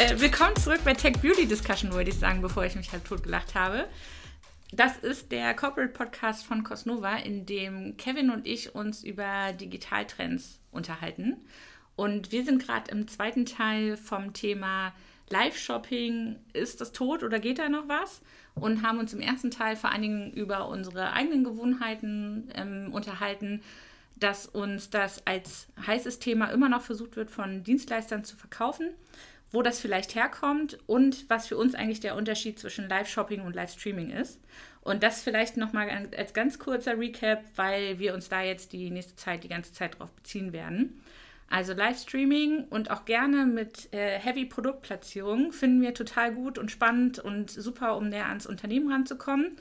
Äh, willkommen zurück bei Tech Beauty Discussion, wollte ich sagen, bevor ich mich halb tot gelacht habe. Das ist der Corporate Podcast von Cosnova, in dem Kevin und ich uns über Digitaltrends unterhalten. Und wir sind gerade im zweiten Teil vom Thema Live-Shopping. Ist das tot oder geht da noch was? Und haben uns im ersten Teil vor allen Dingen über unsere eigenen Gewohnheiten ähm, unterhalten, dass uns das als heißes Thema immer noch versucht wird, von Dienstleistern zu verkaufen wo das vielleicht herkommt und was für uns eigentlich der Unterschied zwischen Live-Shopping und Live-Streaming ist. Und das vielleicht nochmal als ganz kurzer Recap, weil wir uns da jetzt die nächste Zeit die ganze Zeit drauf beziehen werden. Also Livestreaming und auch gerne mit äh, Heavy Produktplatzierung finden wir total gut und spannend und super, um näher ans Unternehmen ranzukommen.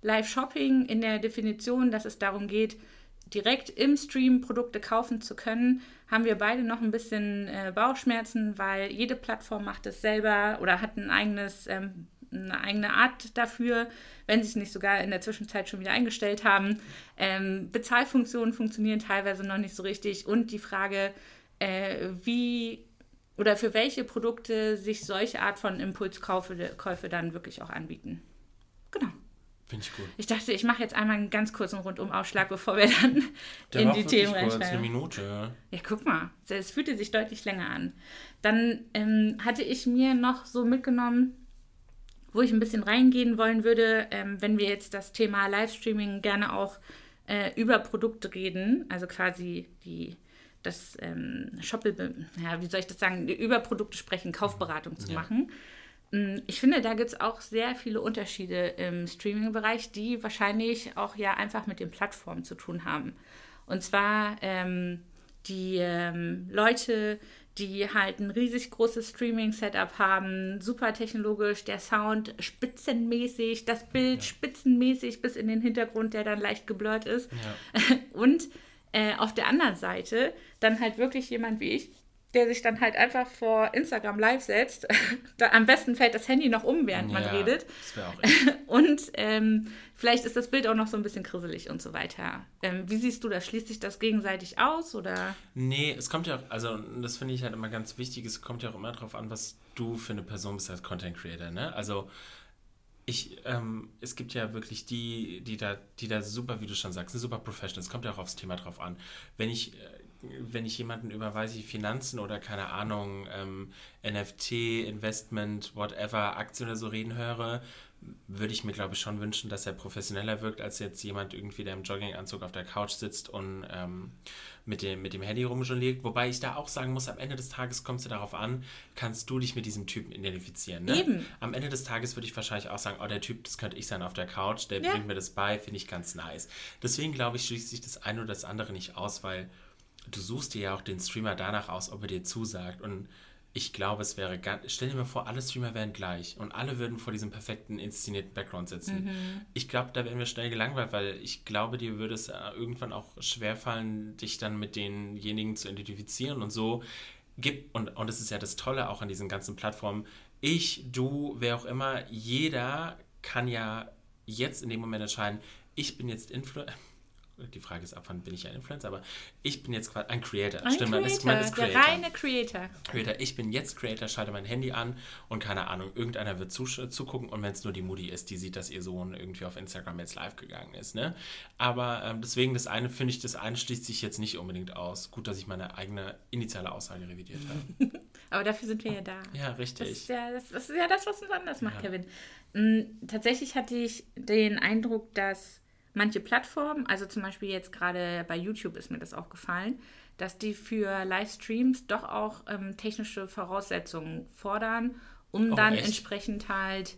Live-Shopping in der Definition, dass es darum geht, direkt im Stream Produkte kaufen zu können, haben wir beide noch ein bisschen äh, Bauchschmerzen, weil jede Plattform macht es selber oder hat ein eigenes, ähm, eine eigene Art dafür, wenn sie es nicht sogar in der Zwischenzeit schon wieder eingestellt haben. Ähm, Bezahlfunktionen funktionieren teilweise noch nicht so richtig und die Frage, äh, wie oder für welche Produkte sich solche Art von Impulskäufe Käufe dann wirklich auch anbieten. Genau. Finde ich gut. Ich dachte, ich mache jetzt einmal einen ganz kurzen Rundumaufschlag, bevor wir dann Der in die Themen reinsteigen. eine Minute. Ja, guck mal. Es fühlte sich deutlich länger an. Dann ähm, hatte ich mir noch so mitgenommen, wo ich ein bisschen reingehen wollen würde, ähm, wenn wir jetzt das Thema Livestreaming gerne auch äh, über Produkte reden, also quasi die das ähm, Shoppel, ja, wie soll ich das sagen, über Produkte sprechen, Kaufberatung zu ja. machen. Mm, ich finde, da gibt es auch sehr viele Unterschiede im Streaming-Bereich, die wahrscheinlich auch ja einfach mit den Plattformen zu tun haben. Und zwar ähm, die ähm, Leute, die halt ein riesig großes Streaming-Setup haben, super technologisch, der Sound spitzenmäßig, das Bild ja. spitzenmäßig bis in den Hintergrund, der dann leicht geblurrt ist. Ja. Und äh, auf der anderen Seite dann halt wirklich jemand wie ich, der sich dann halt einfach vor Instagram live setzt. da, am besten fällt das Handy noch um, während ja, man redet. Das wäre auch Und ähm, vielleicht ist das Bild auch noch so ein bisschen krisselig und so weiter. Ähm, wie siehst du das? Schließt sich das gegenseitig aus oder? Nee, es kommt ja auch, also das finde ich halt immer ganz wichtig, es kommt ja auch immer darauf an, was du für eine Person bist als Content Creator, ne? Also ich, ähm, es gibt ja wirklich die, die da, die da super, wie du schon sagst, sind super Professionals. Es kommt ja auch aufs Thema drauf an. Wenn ich äh, wenn ich jemanden über, weiß ich, Finanzen oder keine Ahnung, ähm, NFT, Investment, whatever, Aktien oder so reden höre, würde ich mir, glaube ich, schon wünschen, dass er professioneller wirkt, als jetzt jemand irgendwie, der im Jogginganzug auf der Couch sitzt und ähm, mit, dem, mit dem Handy rumjongliert. Wobei ich da auch sagen muss, am Ende des Tages kommt es darauf an, kannst du dich mit diesem Typen identifizieren. Ne? Eben. Am Ende des Tages würde ich wahrscheinlich auch sagen, oh, der Typ, das könnte ich sein auf der Couch, der ja. bringt mir das bei, finde ich ganz nice. Deswegen, glaube ich, schließt sich das eine oder das andere nicht aus, weil du suchst dir ja auch den Streamer danach aus, ob er dir zusagt. Und ich glaube, es wäre ganz. Stell dir mal vor, alle Streamer wären gleich und alle würden vor diesem perfekten inszenierten Background sitzen. Mhm. Ich glaube, da wären wir schnell gelangweilt, weil ich glaube, dir würde es äh, irgendwann auch schwerfallen, dich dann mit denjenigen zu identifizieren und so gibt. Und, und das ist ja das Tolle auch an diesen ganzen Plattformen. Ich, du, wer auch immer, jeder kann ja jetzt in dem Moment entscheiden, ich bin jetzt Influencer die Frage ist, ab wann bin ich ein Influencer, aber ich bin jetzt quasi ein Creator. Ein Stimmt, Creator, man ist, man ist Creator. Der reine Creator. Creator. Ich bin jetzt Creator, schalte mein Handy an und keine Ahnung, irgendeiner wird zugucken und wenn es nur die Mutti ist, die sieht, dass ihr Sohn irgendwie auf Instagram jetzt live gegangen ist. Ne? Aber ähm, deswegen, das eine finde ich, das eine schließt sich jetzt nicht unbedingt aus. Gut, dass ich meine eigene initiale Aussage revidiert habe. aber dafür sind wir ja da. Ja, richtig. Das ist ja das, das, ist ja das was uns anders macht, ja. Kevin. Mhm, tatsächlich hatte ich den Eindruck, dass manche Plattformen, also zum Beispiel jetzt gerade bei YouTube ist mir das auch gefallen, dass die für Livestreams doch auch ähm, technische Voraussetzungen fordern, um oh, dann echt? entsprechend halt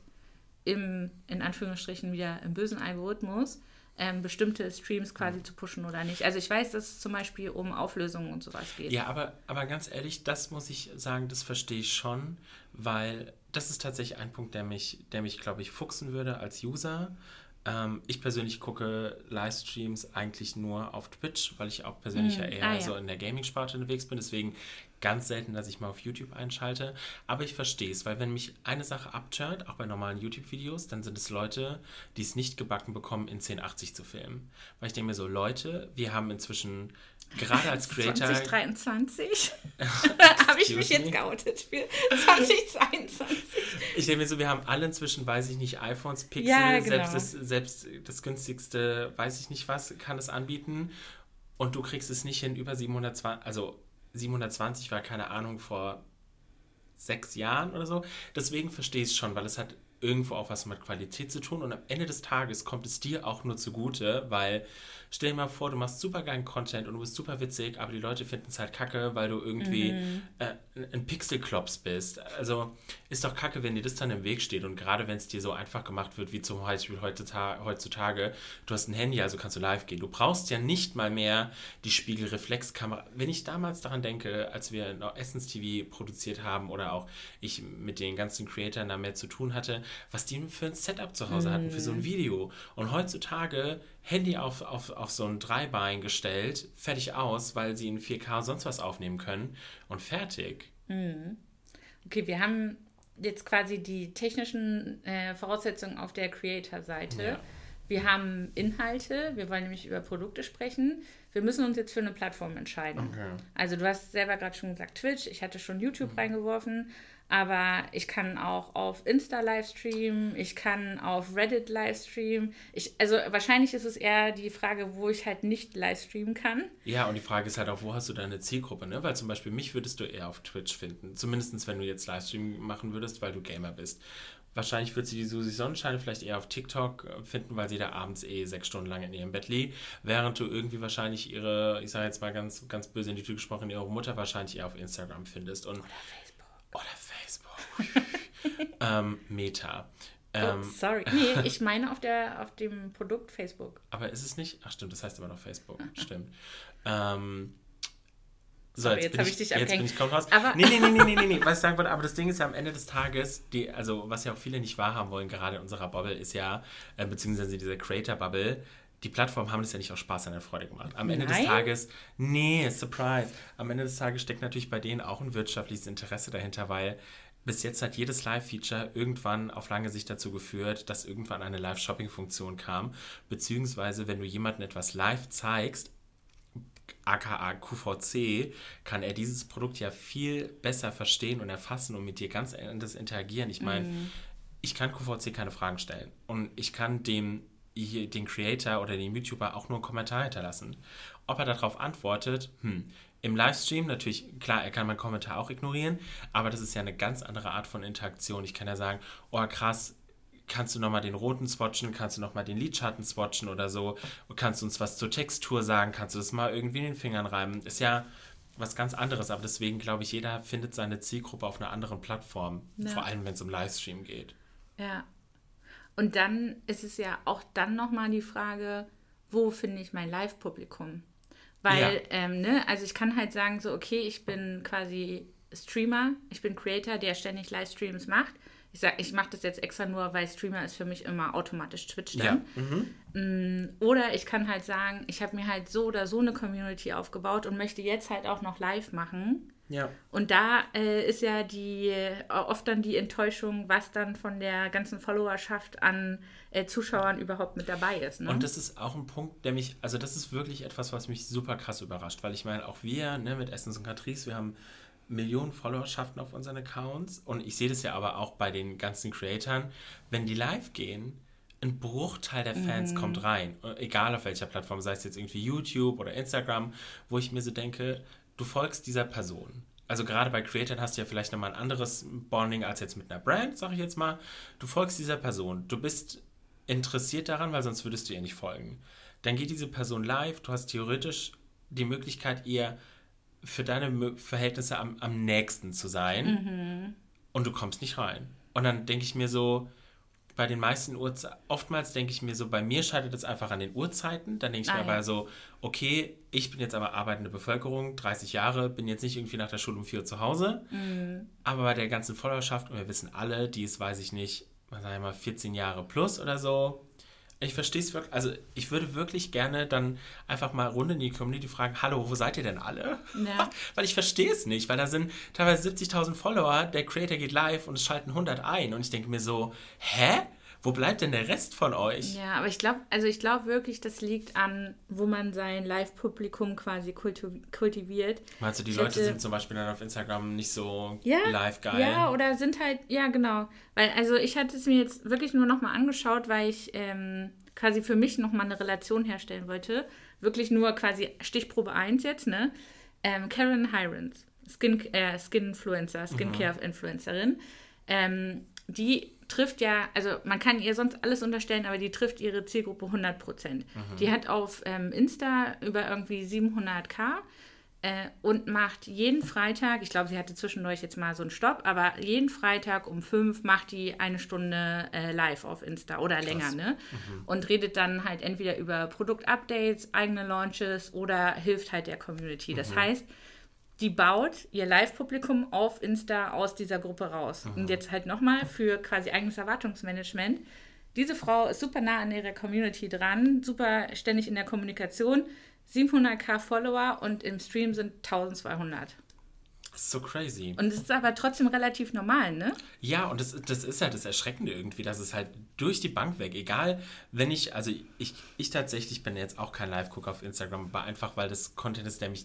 im, in Anführungsstrichen wieder im bösen Algorithmus, ähm, bestimmte Streams quasi zu pushen oder nicht. Also ich weiß, dass es zum Beispiel um Auflösungen und sowas geht. Ja, aber, aber ganz ehrlich, das muss ich sagen, das verstehe ich schon, weil das ist tatsächlich ein Punkt, der mich, der mich, glaube ich, fuchsen würde als User. Ähm, ich persönlich gucke Livestreams eigentlich nur auf Twitch, weil ich auch persönlich mm, ja eher ah, ja. so in der Gaming-Sparte unterwegs bin. Deswegen ganz selten, dass ich mal auf YouTube einschalte. Aber ich verstehe es, weil wenn mich eine Sache abturnt, auch bei normalen YouTube-Videos, dann sind es Leute, die es nicht gebacken bekommen, in 1080 zu filmen. Weil ich denke mir so, Leute, wir haben inzwischen gerade als Creator. 2023 habe ich mich jetzt geoutet für 2022. Ich denke mir so, wir haben alle inzwischen, weiß ich nicht, iPhones, Pixel, ja, genau. selbst, das, selbst das günstigste, weiß ich nicht was, kann es anbieten. Und du kriegst es nicht hin über 720, also 720 war keine Ahnung vor sechs Jahren oder so. Deswegen verstehe ich es schon, weil es hat irgendwo auch was mit Qualität zu tun und am Ende des Tages kommt es dir auch nur zugute, weil stell dir mal vor, du machst super geilen Content und du bist super witzig, aber die Leute finden es halt kacke, weil du irgendwie mhm. äh, ein Pixelklops bist. Also ist doch kacke, wenn dir das dann im Weg steht und gerade wenn es dir so einfach gemacht wird, wie zum Beispiel heutzutage, du hast ein Handy, also kannst du live gehen. Du brauchst ja nicht mal mehr die Spiegelreflexkamera. Wenn ich damals daran denke, als wir noch Essence TV produziert haben oder auch ich mit den ganzen Creatoren da mehr zu tun hatte, was die für ein Setup zu Hause hatten, für so ein mhm. Video. Und heutzutage Handy auf, auf, auf so ein Dreibein gestellt, fertig aus, weil sie in 4K sonst was aufnehmen können und fertig. Mhm. Okay, wir haben jetzt quasi die technischen äh, Voraussetzungen auf der Creator-Seite. Ja. Wir haben Inhalte, wir wollen nämlich über Produkte sprechen. Wir müssen uns jetzt für eine Plattform entscheiden. Okay. Also du hast selber gerade schon gesagt Twitch, ich hatte schon YouTube mhm. reingeworfen. Aber ich kann auch auf Insta Livestream, ich kann auf Reddit Livestream. Ich, also wahrscheinlich ist es eher die Frage, wo ich halt nicht Livestreamen kann. Ja, und die Frage ist halt auch, wo hast du deine Zielgruppe, ne? Weil zum Beispiel mich würdest du eher auf Twitch finden. Zumindest wenn du jetzt Livestream machen würdest, weil du Gamer bist. Wahrscheinlich wird sie die Susi Sonnenscheine vielleicht eher auf TikTok finden, weil sie da abends eh sechs Stunden lang in ihrem Bett liegt, während du irgendwie wahrscheinlich ihre, ich sage jetzt mal ganz, ganz böse in die Tür gesprochen, ihre Mutter wahrscheinlich eher auf Instagram findest. Und, oder Facebook. Oder Facebook ähm, Meta. Oh, ähm, oh, sorry. Nee, ich meine auf, der, auf dem Produkt Facebook. Aber ist es nicht? Ach stimmt, das heißt immer noch Facebook. Stimmt. Ähm, so, jetzt, jetzt habe ich dich abgehängt. Jetzt bin ich raus. Aber nee, nee, nee, nee, nee, nee, was ich sagen wollte, aber das Ding ist ja am Ende des Tages, die, also was ja auch viele nicht wahrhaben wollen, gerade in unserer Bubble, ist ja, äh, beziehungsweise diese Creator-Bubble, die Plattformen haben das ja nicht aus Spaß an der Freude gemacht. Am Ende Nein? des Tages, nee, surprise. Am Ende des Tages steckt natürlich bei denen auch ein wirtschaftliches Interesse dahinter, weil bis jetzt hat jedes Live-Feature irgendwann auf lange Sicht dazu geführt, dass irgendwann eine Live-Shopping-Funktion kam. Beziehungsweise, wenn du jemandem etwas live zeigst, aka QVC, kann er dieses Produkt ja viel besser verstehen und erfassen und mit dir ganz anders interagieren. Ich meine, mm. ich kann QVC keine Fragen stellen und ich kann dem den Creator oder den YouTuber auch nur einen Kommentar hinterlassen. Ob er darauf antwortet, hm, im Livestream natürlich, klar, er kann meinen Kommentar auch ignorieren, aber das ist ja eine ganz andere Art von Interaktion. Ich kann ja sagen, oh krass, kannst du nochmal den roten swatchen, kannst du nochmal den Lidschatten swatchen oder so, kannst du uns was zur Textur sagen, kannst du das mal irgendwie in den Fingern reiben. Ist ja was ganz anderes, aber deswegen glaube ich, jeder findet seine Zielgruppe auf einer anderen Plattform, ja. vor allem wenn es um Livestream geht. Ja. Und dann ist es ja auch dann nochmal die Frage, wo finde ich mein Live-Publikum? Weil, ja. ähm, ne, also ich kann halt sagen, so, okay, ich bin quasi Streamer, ich bin Creator, der ständig Livestreams macht. Ich sage, ich mache das jetzt extra nur, weil Streamer ist für mich immer automatisch Twitch dann. Ja. Mhm. Mm, oder ich kann halt sagen, ich habe mir halt so oder so eine Community aufgebaut und möchte jetzt halt auch noch live machen. Ja. Und da äh, ist ja die äh, oft dann die Enttäuschung, was dann von der ganzen Followerschaft an äh, Zuschauern überhaupt mit dabei ist. Ne? Und das ist auch ein Punkt, der mich, also das ist wirklich etwas, was mich super krass überrascht, weil ich meine, auch wir ne, mit Essence und Catrice, wir haben Millionen Followerschaften auf unseren Accounts und ich sehe das ja aber auch bei den ganzen Creatoren, wenn die live gehen, ein Bruchteil der Fans mhm. kommt rein, egal auf welcher Plattform, sei es jetzt irgendwie YouTube oder Instagram, wo ich mir so denke, du folgst dieser Person. Also gerade bei Creators hast du ja vielleicht nochmal ein anderes Bonding als jetzt mit einer Brand, sag ich jetzt mal. Du folgst dieser Person. Du bist interessiert daran, weil sonst würdest du ihr nicht folgen. Dann geht diese Person live. Du hast theoretisch die Möglichkeit, ihr für deine Verhältnisse am, am nächsten zu sein. Mhm. Und du kommst nicht rein. Und dann denke ich mir so, bei den meisten Uhrzeiten, oftmals denke ich mir so, bei mir scheitert es einfach an den Uhrzeiten. Dann denke ich ah, mir ja. aber so, okay, ich bin jetzt aber arbeitende Bevölkerung, 30 Jahre, bin jetzt nicht irgendwie nach der Schule um 4 Uhr zu Hause. Mhm. Aber bei der ganzen Followerschaft, und wir wissen alle, die ist, weiß ich nicht, sagen wir mal, 14 Jahre plus oder so. Ich verstehe es wirklich, also ich würde wirklich gerne dann einfach mal runde in die Community fragen, hallo, wo seid ihr denn alle? Ja. weil ich verstehe es nicht, weil da sind teilweise 70.000 Follower, der Creator geht live und es schalten 100 ein und ich denke mir so, hä? Wo bleibt denn der Rest von euch? Ja, aber ich glaube, also ich glaube wirklich, das liegt an, wo man sein Live-Publikum quasi kultiviert. Meinst du, die ich Leute hätte, sind zum Beispiel dann auf Instagram nicht so ja, live geil? Ja, oder sind halt, ja, genau. Weil, also ich hatte es mir jetzt wirklich nur nochmal angeschaut, weil ich ähm, quasi für mich nochmal eine Relation herstellen wollte. Wirklich nur quasi Stichprobe 1 jetzt, ne? Ähm, Karen Hirons, Skin, äh, Skin-Influencer, Skincare-Influencerin. Ähm, die trifft ja, also man kann ihr sonst alles unterstellen, aber die trifft ihre Zielgruppe 100 Prozent. Mhm. Die hat auf ähm, Insta über irgendwie 700k äh, und macht jeden Freitag, ich glaube, sie hatte zwischendurch jetzt mal so einen Stopp, aber jeden Freitag um fünf macht die eine Stunde äh, live auf Insta oder Krass. länger, ne? Mhm. Und redet dann halt entweder über Produktupdates, eigene Launches oder hilft halt der Community. Das mhm. heißt, die baut ihr Live-Publikum auf Insta aus dieser Gruppe raus. Mhm. Und jetzt halt nochmal für quasi eigenes Erwartungsmanagement. Diese Frau ist super nah an ihrer Community dran, super ständig in der Kommunikation. 700k Follower und im Stream sind 1200. Das ist so crazy. Und es ist aber trotzdem relativ normal, ne? Ja, und das, das ist ja das Erschreckende irgendwie, dass es halt durch die Bank weg, egal, wenn ich, also ich, ich tatsächlich bin jetzt auch kein Live-Gucker auf Instagram, aber einfach, weil das Content ist, der mich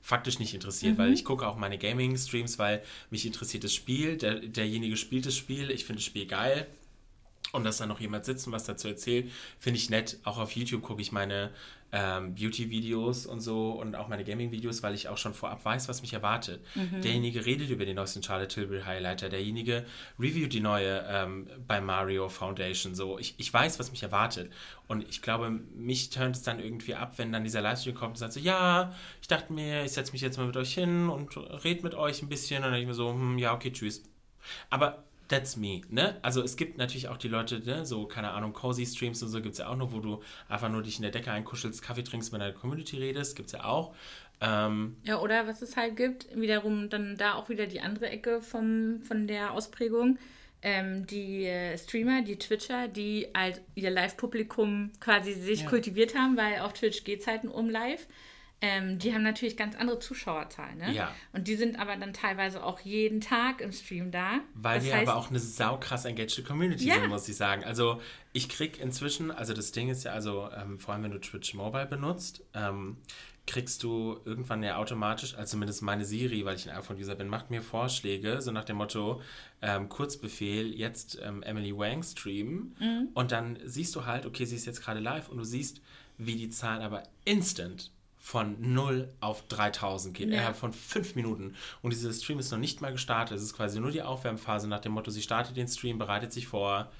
faktisch nicht interessiert, mhm. weil ich gucke auch meine Gaming-Streams, weil mich interessiert das Spiel, der, derjenige spielt das Spiel, ich finde das Spiel geil. Und dass da noch jemand sitzt und was dazu erzählt, finde ich nett. Auch auf YouTube gucke ich meine ähm, Beauty-Videos und so und auch meine Gaming-Videos, weil ich auch schon vorab weiß, was mich erwartet. Mhm. Derjenige redet über den neuesten Charlotte Tilbury Highlighter, derjenige reviewt die neue ähm, bei Mario Foundation. So, ich, ich weiß, was mich erwartet. Und ich glaube, mich turnt es dann irgendwie ab, wenn dann dieser Livestream kommt und sagt so, ja, ich dachte mir, ich setze mich jetzt mal mit euch hin und rede mit euch ein bisschen. Und dann denke ich mir so, hm, ja, okay, tschüss. Aber that's me, ne? Also es gibt natürlich auch die Leute, ne, so, keine Ahnung, Cozy Streams und so gibt es ja auch noch, wo du einfach nur dich in der Decke einkuschelst, Kaffee trinkst, mit deiner Community redest, gibt es ja auch. Ähm, ja, oder was es halt gibt, wiederum dann da auch wieder die andere Ecke vom, von der Ausprägung. Ähm, die äh, Streamer, die Twitcher, die halt ihr Live-Publikum quasi sich ja. kultiviert haben, weil auf Twitch geht es halt um Live. Ähm, die haben natürlich ganz andere Zuschauerzahlen. Ne? Ja. Und die sind aber dann teilweise auch jeden Tag im Stream da. Weil die aber auch eine saukrass engaged Community ja. sind, muss ich sagen. Also ich krieg inzwischen, also das Ding ist ja, also ähm, vor allem wenn du Twitch Mobile benutzt, ähm, kriegst du irgendwann ja automatisch, also zumindest meine Siri, weil ich ein iPhone-User bin, macht mir Vorschläge, so nach dem Motto, ähm, Kurzbefehl, jetzt ähm, Emily Wang streamen. Mhm. Und dann siehst du halt, okay, sie ist jetzt gerade live und du siehst, wie die Zahlen aber instant von 0 auf 3000 geht, ja. innerhalb von 5 Minuten. Und dieser Stream ist noch nicht mal gestartet. Es ist quasi nur die Aufwärmphase nach dem Motto, sie startet den Stream, bereitet sich vor.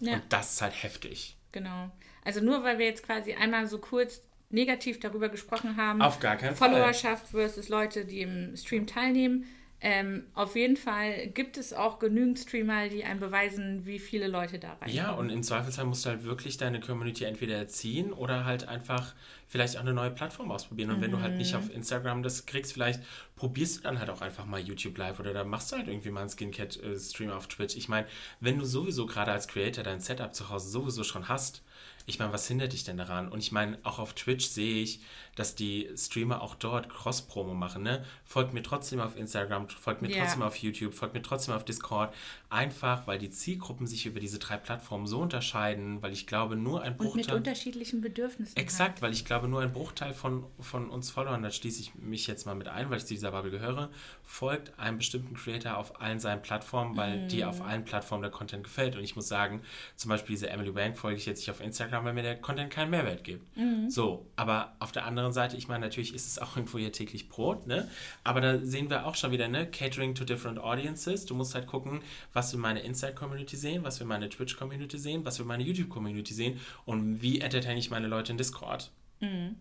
Ja. Und das ist halt heftig. Genau. Also nur weil wir jetzt quasi einmal so kurz negativ darüber gesprochen haben. Auf gar keinen Followerschaft Fall. versus Leute, die im Stream teilnehmen. Ähm, auf jeden Fall gibt es auch genügend Streamer, die einem beweisen, wie viele Leute da rein. Ja, und im Zweifelsfall musst du halt wirklich deine Community entweder erziehen oder halt einfach vielleicht auch eine neue Plattform ausprobieren. Und mhm. wenn du halt nicht mhm. auf Instagram das kriegst, vielleicht probierst du dann halt auch einfach mal YouTube Live oder da machst du halt irgendwie mal einen Skincare-Stream auf Twitch. Ich meine, wenn du sowieso gerade als Creator dein Setup zu Hause sowieso schon hast, ich meine, was hindert dich denn daran? Und ich meine, auch auf Twitch sehe ich, dass die Streamer auch dort Cross-Promo machen. Ne? Folgt mir trotzdem auf Instagram, folgt mir yeah. trotzdem auf YouTube, folgt mir trotzdem auf Discord. Einfach, weil die Zielgruppen sich über diese drei Plattformen so unterscheiden, weil ich glaube, nur ein Bruchteil... Und mit unterschiedlichen Bedürfnissen. Exakt, halt. weil ich glaube, nur ein Bruchteil von, von uns Followern, da schließe ich mich jetzt mal mit ein, weil ich zu dieser Bubble gehöre, folgt einem bestimmten Creator auf allen seinen Plattformen, weil mm. dir auf allen Plattformen der Content gefällt. Und ich muss sagen, zum Beispiel diese Emily Bank folge ich jetzt nicht auf Instagram, weil mir der Content keinen Mehrwert gibt. Mm. So, aber auf der anderen Seite, ich meine, natürlich ist es auch irgendwo hier täglich Brot, ne? Aber da sehen wir auch schon wieder, ne? Catering to different audiences. Du musst halt gucken, was wir meine Inside-Community sehen, was wir meine Twitch-Community sehen, was wir meine YouTube-Community sehen und wie entertain ich meine Leute in Discord. Mhm.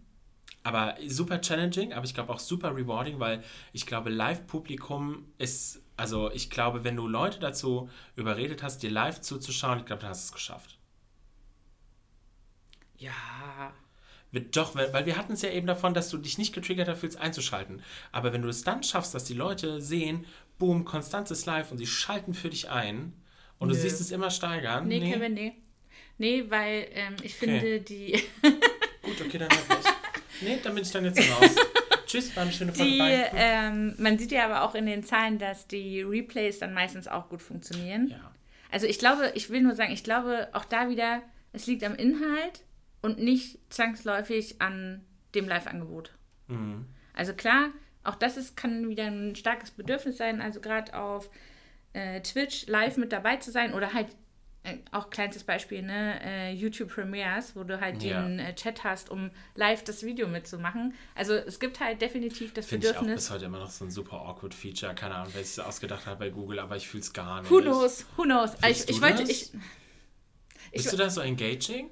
Aber super challenging, aber ich glaube auch super rewarding, weil ich glaube, Live-Publikum ist, also ich glaube, wenn du Leute dazu überredet hast, dir live zuzuschauen, ich glaube, dann hast du es geschafft. Ja. Doch, weil wir hatten es ja eben davon, dass du dich nicht getriggert fühlst, einzuschalten. Aber wenn du es dann schaffst, dass die Leute sehen, boom, Konstanz ist live und sie schalten für dich ein und Nö. du siehst es immer steigern. Nee, nee. Kevin, nee. Nee, weil ähm, ich okay. finde die. Gut, okay, dann halt nicht. Nee, dann bin ich dann jetzt raus. Tschüss, war eine schöne Folge. Die, ähm, man sieht ja aber auch in den Zahlen, dass die Replays dann meistens auch gut funktionieren. Ja. Also ich glaube, ich will nur sagen, ich glaube auch da wieder, es liegt am Inhalt und nicht zwangsläufig an dem Live-Angebot. Mhm. Also klar, auch das ist, kann wieder ein starkes Bedürfnis sein, also gerade auf äh, Twitch live mit dabei zu sein oder halt äh, auch kleinstes Beispiel, ne, äh, YouTube Premieres, wo du halt ja. den äh, Chat hast, um live das Video mitzumachen. Also es gibt halt definitiv das Find Bedürfnis. Finde ich auch bis heute immer noch so ein super awkward Feature. Keine Ahnung, wer es ausgedacht hat bei Google, aber ich fühle es gar nicht. Who knows? Who knows? Ich, ich wollte, ich, Bist du da so engaging?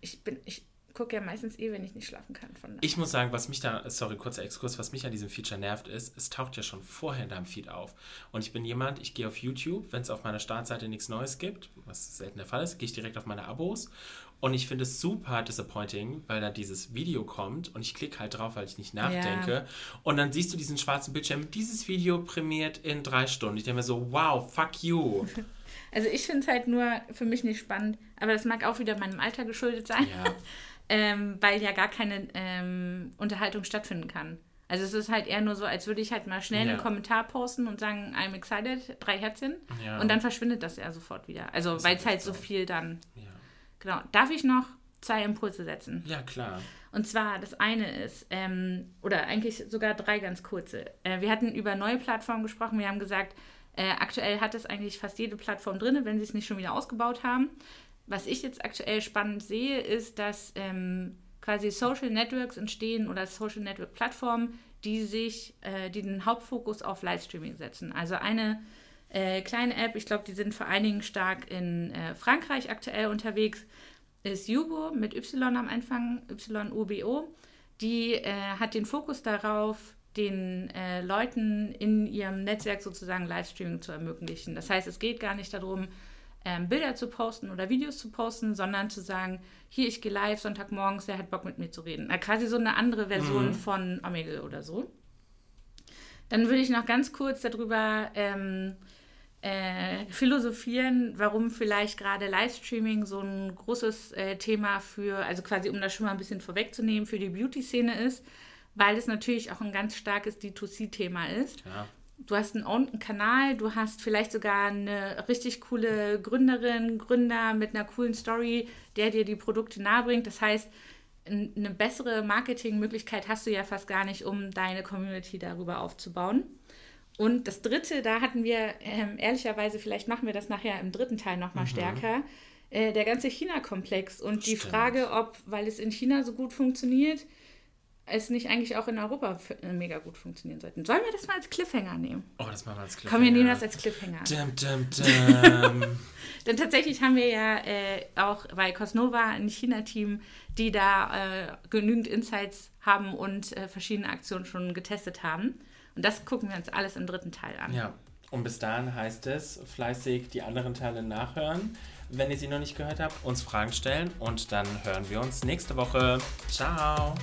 Ich bin, ich, gucke ja meistens eh, wenn ich nicht schlafen kann. Von ich muss sagen, was mich da, sorry, kurzer Exkurs, was mich an diesem Feature nervt, ist, es taucht ja schon vorher in deinem Feed auf. Und ich bin jemand, ich gehe auf YouTube, wenn es auf meiner Startseite nichts Neues gibt, was selten der Fall ist, gehe ich direkt auf meine Abos. Und ich finde es super disappointing, weil da dieses Video kommt und ich klicke halt drauf, weil ich nicht nachdenke. Ja. Und dann siehst du diesen schwarzen Bildschirm, dieses Video prämiert in drei Stunden. Ich denke mir so, wow, fuck you. Also ich finde es halt nur für mich nicht spannend, aber das mag auch wieder meinem Alter geschuldet sein. Ja. ähm, weil ja gar keine ähm, Unterhaltung stattfinden kann. Also es ist halt eher nur so, als würde ich halt mal schnell ja. einen Kommentar posten und sagen, I'm excited, drei Herzchen. Ja. Und dann verschwindet das ja sofort wieder. Also weil es halt so viel dann. Genau. Darf ich noch zwei Impulse setzen? Ja, klar. Und zwar, das eine ist, ähm, oder eigentlich sogar drei ganz kurze. Äh, wir hatten über neue Plattformen gesprochen. Wir haben gesagt, äh, aktuell hat es eigentlich fast jede Plattform drin, wenn sie es nicht schon wieder ausgebaut haben was ich jetzt aktuell spannend sehe, ist, dass ähm, quasi Social Networks entstehen oder Social Network Plattformen, die sich, äh, die den Hauptfokus auf Livestreaming setzen. Also eine äh, kleine App, ich glaube, die sind vor allen Dingen stark in äh, Frankreich aktuell unterwegs, ist Yubo mit Y am Anfang, Y-U-B-O. Die äh, hat den Fokus darauf, den äh, Leuten in ihrem Netzwerk sozusagen Livestreaming zu ermöglichen. Das heißt, es geht gar nicht darum, ähm, Bilder zu posten oder Videos zu posten, sondern zu sagen, hier, ich gehe live Sonntagmorgens, wer hat Bock mit mir zu reden. Also quasi so eine andere Version mhm. von Omegle oder so. Dann würde ich noch ganz kurz darüber ähm, äh, philosophieren, warum vielleicht gerade Livestreaming so ein großes äh, Thema für, also quasi um das schon mal ein bisschen vorwegzunehmen, für die Beauty-Szene ist, weil es natürlich auch ein ganz starkes D2C-Thema ist. Ja du hast einen, einen Kanal, du hast vielleicht sogar eine richtig coole Gründerin, Gründer mit einer coolen Story, der dir die Produkte nahebringt. Das heißt, eine bessere Marketingmöglichkeit hast du ja fast gar nicht, um deine Community darüber aufzubauen. Und das dritte, da hatten wir ähm, ehrlicherweise, vielleicht machen wir das nachher im dritten Teil nochmal mhm. stärker, äh, der ganze China-Komplex und Stimmt. die Frage, ob, weil es in China so gut funktioniert, es nicht eigentlich auch in Europa äh, mega gut funktionieren sollten. Sollen wir das mal als Cliffhanger nehmen? Oh, das machen wir als Cliffhanger. Komm, wir nehmen das als Cliffhanger. Dum, dum, dum. Denn tatsächlich haben wir ja äh, auch bei Cosnova ein China-Team, die da äh, genügend Insights haben und äh, verschiedene Aktionen schon getestet haben. Und das gucken wir uns alles im dritten Teil an. Ja, und bis dahin heißt es fleißig die anderen Teile nachhören. Wenn ihr sie noch nicht gehört habt, uns Fragen stellen und dann hören wir uns nächste Woche. Ciao!